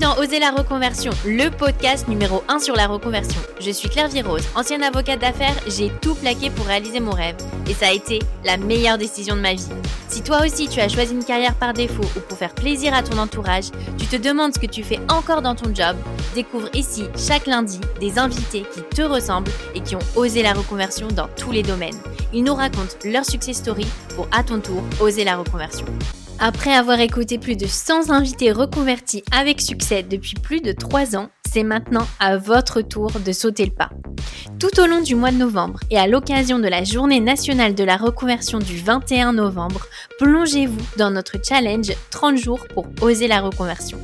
dans Oser la reconversion, le podcast numéro 1 sur la reconversion. Je suis Claire Virose, ancienne avocate d'affaires, j'ai tout plaqué pour réaliser mon rêve. Et ça a été la meilleure décision de ma vie. Si toi aussi tu as choisi une carrière par défaut ou pour faire plaisir à ton entourage, tu te demandes ce que tu fais encore dans ton job, découvre ici chaque lundi des invités qui te ressemblent et qui ont osé la reconversion dans tous les domaines. Ils nous racontent leur success story pour à ton tour oser la reconversion. Après avoir écouté plus de 100 invités reconvertis avec succès depuis plus de 3 ans, c'est maintenant à votre tour de sauter le pas. Tout au long du mois de novembre et à l'occasion de la journée nationale de la reconversion du 21 novembre, plongez-vous dans notre challenge 30 jours pour oser la reconversion.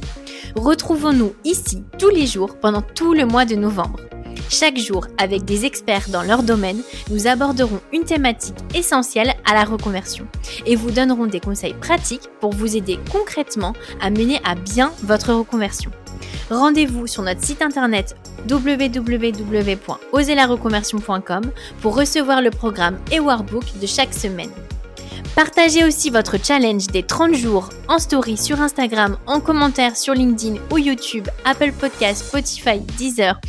Retrouvons-nous ici tous les jours pendant tout le mois de novembre. Chaque jour, avec des experts dans leur domaine, nous aborderons une thématique essentielle à la reconversion et vous donnerons des conseils pratiques pour vous aider concrètement à mener à bien votre reconversion. Rendez-vous sur notre site internet www.oserlareconversion.com pour recevoir le programme et workbook de chaque semaine. Partagez aussi votre challenge des 30 jours en story sur Instagram, en commentaire sur LinkedIn ou YouTube, Apple Podcasts, Spotify, Deezer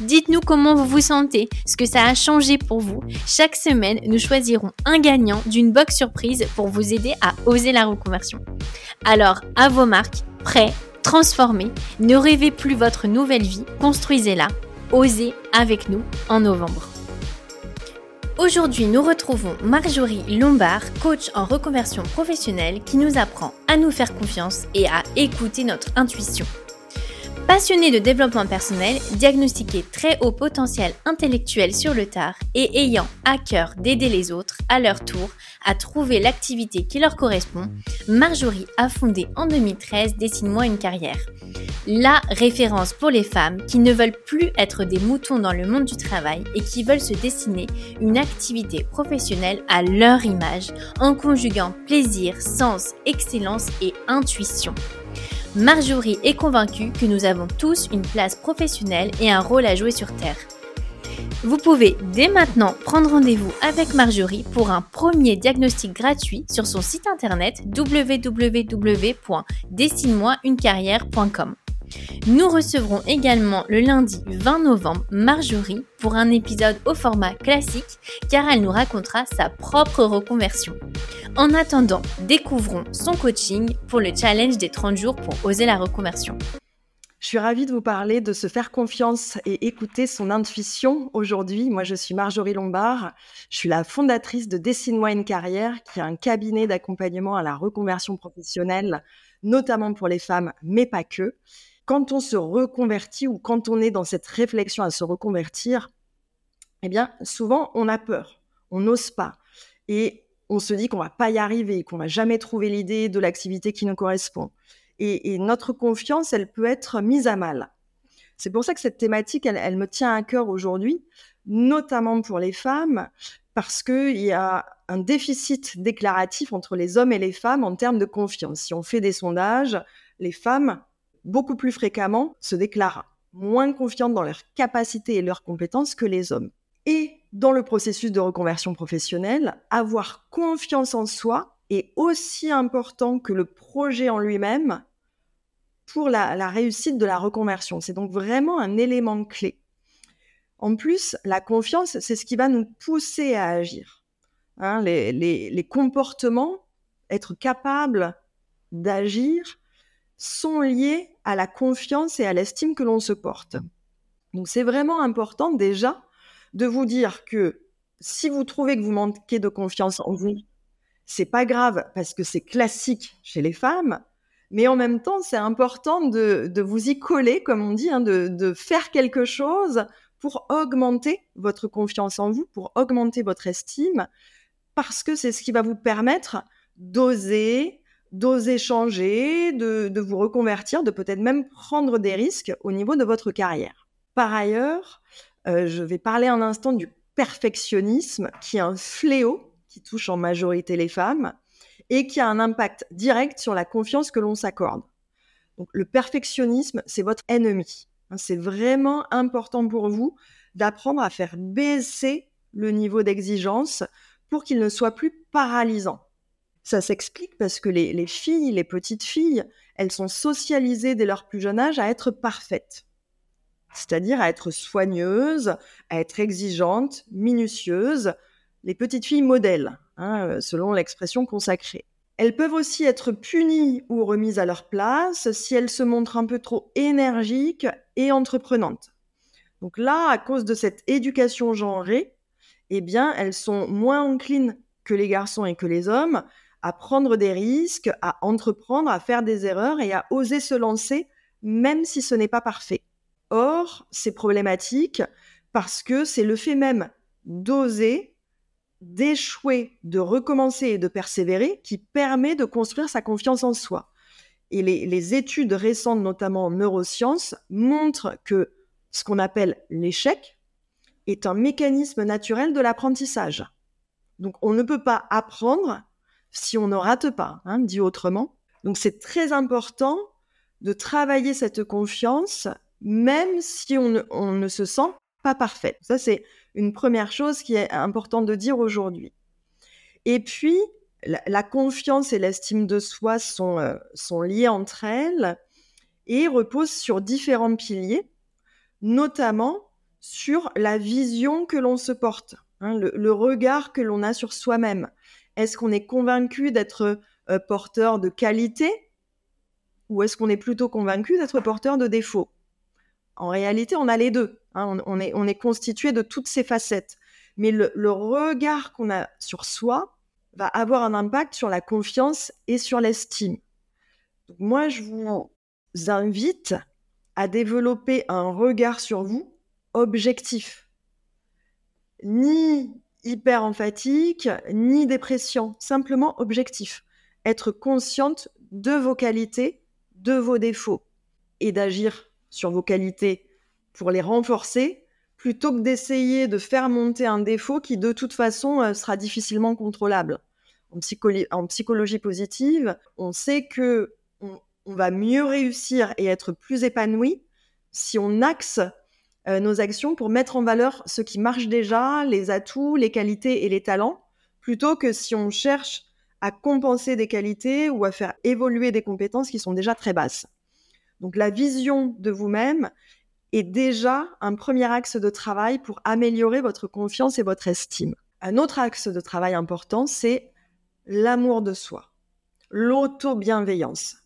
Dites-nous comment vous vous sentez, ce que ça a changé pour vous. Chaque semaine, nous choisirons un gagnant d'une box surprise pour vous aider à oser la reconversion. Alors, à vos marques, prêts, transformez, ne rêvez plus votre nouvelle vie, construisez-la, osez avec nous en novembre. Aujourd'hui, nous retrouvons Marjorie Lombard, coach en reconversion professionnelle, qui nous apprend à nous faire confiance et à écouter notre intuition. Passionnée de développement personnel, diagnostiquée très haut potentiel intellectuel sur le tard et ayant à cœur d'aider les autres à leur tour à trouver l'activité qui leur correspond, Marjorie a fondé en 2013 Dessine-moi une carrière. La référence pour les femmes qui ne veulent plus être des moutons dans le monde du travail et qui veulent se dessiner une activité professionnelle à leur image en conjuguant plaisir, sens, excellence et intuition. Marjorie est convaincue que nous avons tous une place professionnelle et un rôle à jouer sur Terre. Vous pouvez dès maintenant prendre rendez-vous avec Marjorie pour un premier diagnostic gratuit sur son site internet www.dessine-moi-une-carrière.com. Nous recevrons également le lundi 20 novembre Marjorie pour un épisode au format classique car elle nous racontera sa propre reconversion. En attendant, découvrons son coaching pour le challenge des 30 jours pour oser la reconversion. Je suis ravie de vous parler de se faire confiance et écouter son intuition aujourd'hui. Moi, je suis Marjorie Lombard. Je suis la fondatrice de Dessine-moi une carrière, qui est un cabinet d'accompagnement à la reconversion professionnelle, notamment pour les femmes, mais pas que quand on se reconvertit ou quand on est dans cette réflexion à se reconvertir, eh bien, souvent, on a peur, on n'ose pas. Et on se dit qu'on va pas y arriver, qu'on va jamais trouver l'idée de l'activité qui nous correspond. Et, notre confiance, elle peut être mise à mal. C'est pour ça que cette thématique, elle, elle me tient à cœur aujourd'hui, notamment pour les femmes, parce qu'il y a un déficit déclaratif entre les hommes et les femmes en termes de confiance. Si on fait des sondages, les femmes beaucoup plus fréquemment se déclarent moins confiantes dans leurs capacités et leurs compétences que les hommes. Et dans le processus de reconversion professionnelle, avoir confiance en soi est aussi important que le projet en lui-même pour la, réussite de la reconversion. C'est donc vraiment un élément clé. En plus, la confiance, c'est ce qui va nous pousser à agir. Hein, les comportements, être capable d'agir, sont liés à la confiance et à l'estime que l'on se porte. Donc c'est vraiment important déjà de vous dire que si vous trouvez que vous manquez de confiance en vous, c'est pas grave parce que c'est classique chez les femmes, mais en même temps c'est important de, vous y coller, comme on dit, hein, de, de faire quelque chose pour augmenter votre confiance en vous, pour augmenter votre estime, parce que c'est ce qui va vous permettre d'oser, d'oser changer, de, vous reconvertir, de peut-être même prendre des risques au niveau de votre carrière. Par ailleurs, euh, je vais parler un instant du perfectionnisme, qui est un fléau qui touche en majorité les femmes et qui a un impact direct sur la confiance que l'on s'accorde. Donc, le perfectionnisme, c'est votre ennemi. Hein, c'est vraiment important pour vous d'apprendre à faire baisser le niveau d'exigence pour qu'il ne soit plus paralysant Ça s'explique parce que les, les filles, les petites filles, elles sont socialisées dès leur plus jeune âge à être parfaites c'est-à-dire à être soigneuses, à être exigeantes, minutieuses, les petites filles modèles, hein, euh, selon l'expression consacrée. Elles peuvent aussi être punies ou remises à leur place si elles se montrent un peu trop énergiques et entreprenantes. Donc là, à cause de cette éducation genrée, eh bien, elles sont moins enclines que les garçons et que les hommes à prendre des risques, à entreprendre, à faire des erreurs et à oser se lancer, même si ce n'est pas parfait. Or, c'est problématique parce que c'est le fait même d'oser, d'échouer, de recommencer et de persévérer qui permet de construire sa confiance en soi. Et les, études récentes, notamment en neurosciences, montrent que ce qu'on appelle l'échec est un mécanisme naturel de l'apprentissage. Donc on ne peut pas apprendre si on ne rate pas, hein, dit autrement. Donc c'est très important de travailler cette confiance même si on ne, se sent pas parfait. Ça, c'est une première chose qui est importante de dire aujourd'hui. Et puis, la, confiance et l'estime de soi sont, euh, sont liées entre elles et reposent sur différents piliers, notamment sur la vision que l'on se porte, hein, le, regard que l'on a sur soi-même. Est-ce qu'on est convaincu d'être euh, porteur de qualité ou est-ce qu'on est plutôt convaincu d'être porteur de défauts? En réalité, on a les deux. Hein. on, est, constitué de toutes ces facettes. Mais le, regard qu'on a sur soi va avoir un impact sur la confiance et sur l'estime. moi, je vous invite à développer un regard sur vous objectif. Ni hyper emphatique, ni dépression, simplement objectif. Être consciente de vos qualités, de vos défauts et d'agir sur vos qualités pour les renforcer, plutôt que d'essayer de faire monter un défaut qui de toute façon euh, sera difficilement contrôlable. En, psychologie positive, on sait que on, va mieux réussir et être plus épanoui si on axe euh, nos actions pour mettre en valeur ce qui marche déjà, les atouts, les qualités et les talents, plutôt que si on cherche à compenser des qualités ou à faire évoluer des compétences qui sont déjà très basses. Donc la vision de vous-même est déjà un premier axe de travail pour améliorer votre confiance et votre estime. Un autre axe de travail important, c'est l'amour de soi, l'auto-bienveillance.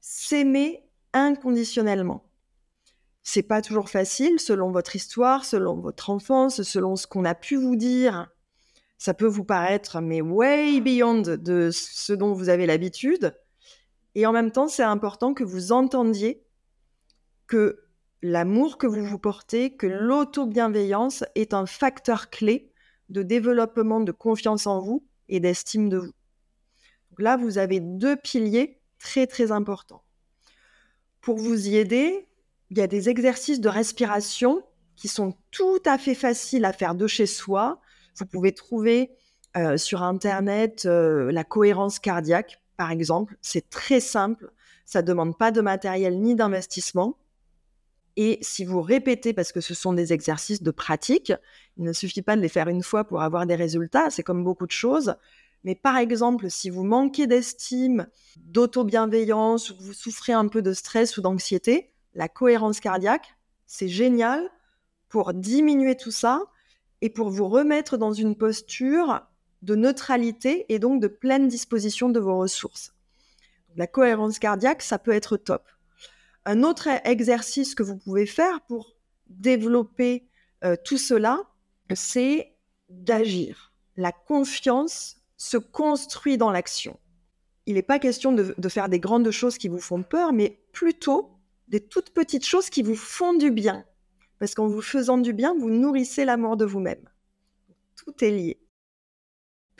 S'aimer inconditionnellement. C'est pas toujours facile selon votre histoire, selon votre enfance, selon ce qu'on a pu vous dire. Ça peut vous paraître mais way beyond de ce dont vous avez l'habitude. Et en même temps, c'est important que vous entendiez que l'amour que vous vous portez, que l'auto-bienveillance est un facteur clé de développement de confiance en vous et d'estime de vous. Donc là, vous avez deux piliers très très importants. Pour vous y aider, il y a des exercices de respiration qui sont tout à fait faciles à faire de chez soi. Vous pouvez trouver euh, sur Internet euh, la cohérence cardiaque par exemple. C'est très simple, ça ne demande pas de matériel ni d'investissement. Et si vous répétez, parce que ce sont des exercices de pratique, il ne suffit pas de les faire une fois pour avoir des résultats, c'est comme beaucoup de choses. Mais par exemple, si vous manquez d'estime, d'auto-bienveillance, ou vous souffrez un peu de stress ou d'anxiété, la cohérence cardiaque, c'est génial pour diminuer tout ça et pour vous remettre dans une posture de neutralité et donc de pleine disposition de vos ressources. La cohérence cardiaque, ça peut être top. Un autre exercice que vous pouvez faire pour développer euh, tout cela, c'est d'agir. La confiance se construit dans l'action. Il n'est pas question de, de, faire des grandes choses qui vous font peur, mais plutôt des toutes petites choses qui vous font du bien. Parce qu'en vous faisant du bien, vous nourrissez l'amour de vous-même. Tout est lié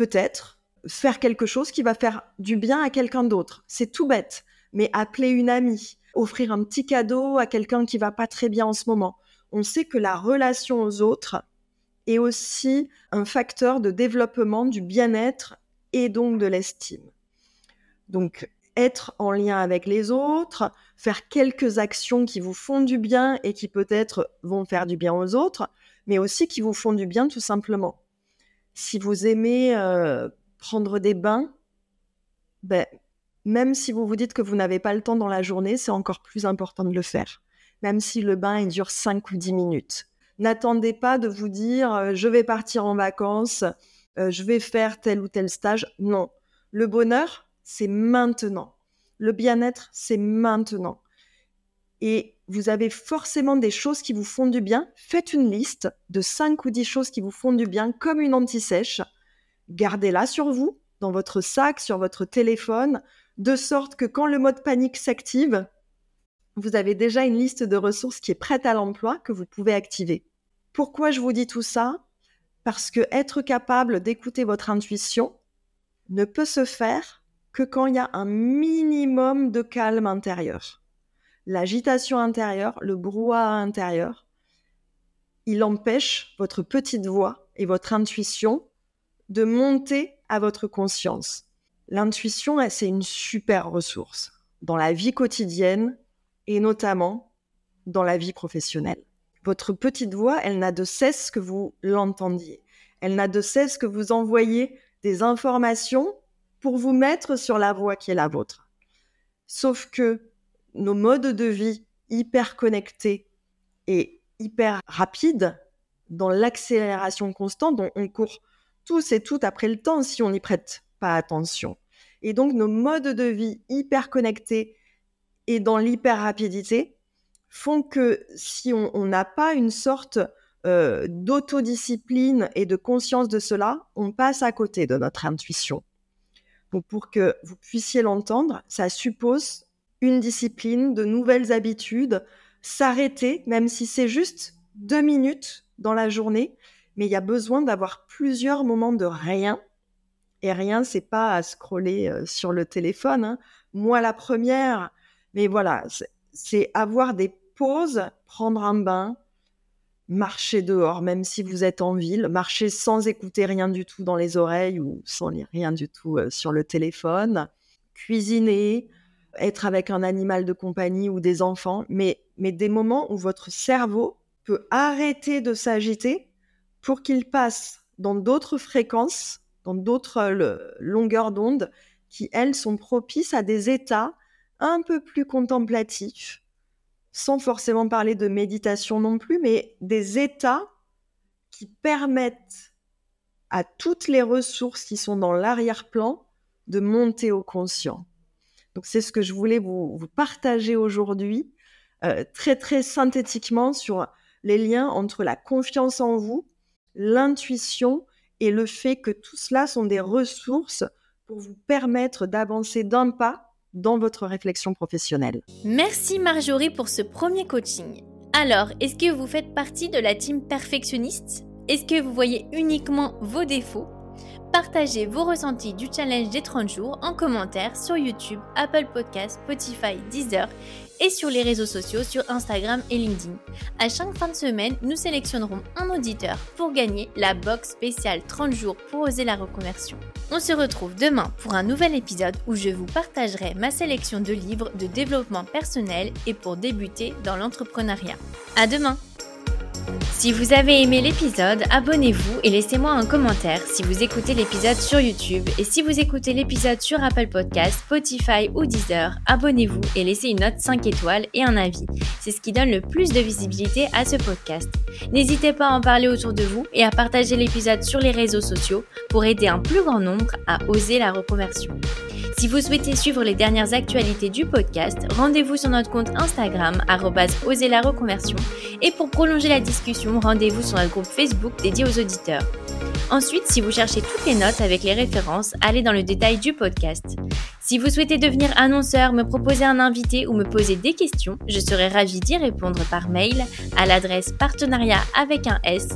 peut-être faire quelque chose qui va faire du bien à quelqu'un d'autre. C'est tout bête, mais appeler une amie, offrir un petit cadeau à quelqu'un qui va pas très bien en ce moment. On sait que la relation aux autres est aussi un facteur de développement du bien-être et donc de l'estime. Donc, être en lien avec les autres, faire quelques actions qui vous font du bien et qui peut-être vont faire du bien aux autres, mais aussi qui vous font du bien tout simplement si vous aimez euh, prendre des bains, ben, même si vous vous dites que vous n'avez pas le temps dans la journée, c'est encore plus important de le faire. Même si le bain il dure 5 ou 10 minutes. N'attendez pas de vous dire euh, je vais partir en vacances, euh, je vais faire tel ou tel stage. Non. Le bonheur, c'est maintenant. Le bien-être, c'est maintenant. Et vous avez forcément des choses qui vous font du bien. Faites une liste de 5 ou 10 choses qui vous font du bien, comme une anti-sèche. Gardez-la sur vous, dans votre sac, sur votre téléphone, de sorte que quand le mode panique s'active, vous avez déjà une liste de ressources qui est prête à l'emploi que vous pouvez activer. Pourquoi je vous dis tout ça? Parce que être capable d'écouter votre intuition ne peut se faire que quand il y a un minimum de calme intérieur. L'agitation intérieure, le brouhaha intérieur, il empêche votre petite voix et votre intuition de monter à votre conscience. L'intuition, c'est une super ressource dans la vie quotidienne et notamment dans la vie professionnelle. Votre petite voix, elle n'a de cesse que vous l'entendiez. Elle n'a de cesse que vous envoyez des informations pour vous mettre sur la voie qui est la vôtre. Sauf que nos modes de vie hyper connectés et hyper rapides, dans l'accélération constante, dont on court tous et toutes après le temps si on n'y prête pas attention. Et donc nos modes de vie hyper connectés et dans l'hyper rapidité font que si on n'a pas une sorte euh, d'autodiscipline et de conscience de cela, on passe à côté de notre intuition. Pour que vous puissiez l'entendre, ça suppose une discipline, de nouvelles habitudes, s'arrêter, même si c'est juste deux minutes dans la journée, mais il y a besoin d'avoir plusieurs moments de rien et rien, c'est pas à scroller euh, sur le téléphone. Hein. Moi, la première, mais voilà, c'est avoir des pauses, prendre un bain, marcher dehors, même si vous êtes en ville, marcher sans écouter rien du tout dans les oreilles ou sans lire rien du tout euh, sur le téléphone, cuisiner, être avec un animal de compagnie ou des enfants, mais, mais des moments où votre cerveau peut arrêter de s'agiter pour qu'il passe dans d'autres fréquences dans d'autres euh, longueurs d'onde qui, elles, sont propices à des états un peu plus contemplatifs, sans forcément parler de méditation non plus, mais des états qui permettent à toutes les ressources qui sont dans l'arrière-plan de monter au conscient. Donc c'est ce que je voulais vous, partager aujourd'hui, euh, très très synthétiquement sur les liens entre la confiance en vous, l'intuition et le fait que tout cela sont des ressources pour vous permettre d'avancer d'un pas dans votre réflexion professionnelle. Merci Marjorie pour ce premier coaching. Alors, est-ce que vous faites partie de la team perfectionniste? Est-ce que vous voyez uniquement vos défauts? Partagez vos ressentis du challenge des 30 jours en commentaire sur YouTube, Apple Podcasts, Spotify, Deezer et sur les réseaux sociaux sur Instagram et LinkedIn. À chaque fin de semaine, nous sélectionnerons un auditeur pour gagner la box spéciale 30 jours pour oser la reconversion. On se retrouve demain pour un nouvel épisode où je vous partagerai ma sélection de livres de développement personnel et pour débuter dans l'entrepreneuriat. À demain! Si vous avez aimé l'épisode, abonnez-vous et laissez-moi un commentaire si vous écoutez l'épisode sur YouTube. Et si vous écoutez l'épisode sur Apple Podcast, Spotify ou Deezer, abonnez-vous et laissez une note 5 étoiles et un avis. C'est ce qui donne le plus de visibilité à ce podcast. N'hésitez pas à en parler autour de vous et à partager l'épisode sur les réseaux sociaux pour aider un plus grand nombre à oser la reconversion. Si vous souhaitez suivre les dernières actualités du podcast, rendez-vous sur notre compte Instagram, oser. Et pour prolonger la discussion, rendez-vous sur notre groupe Facebook dédié aux auditeurs. Ensuite, si vous cherchez toutes les notes avec les références, allez dans le détail du podcast. Si vous souhaitez devenir annonceur, me proposer un invité ou me poser des questions, je serai ravie d'y répondre par mail à l'adresse partenariat avec un s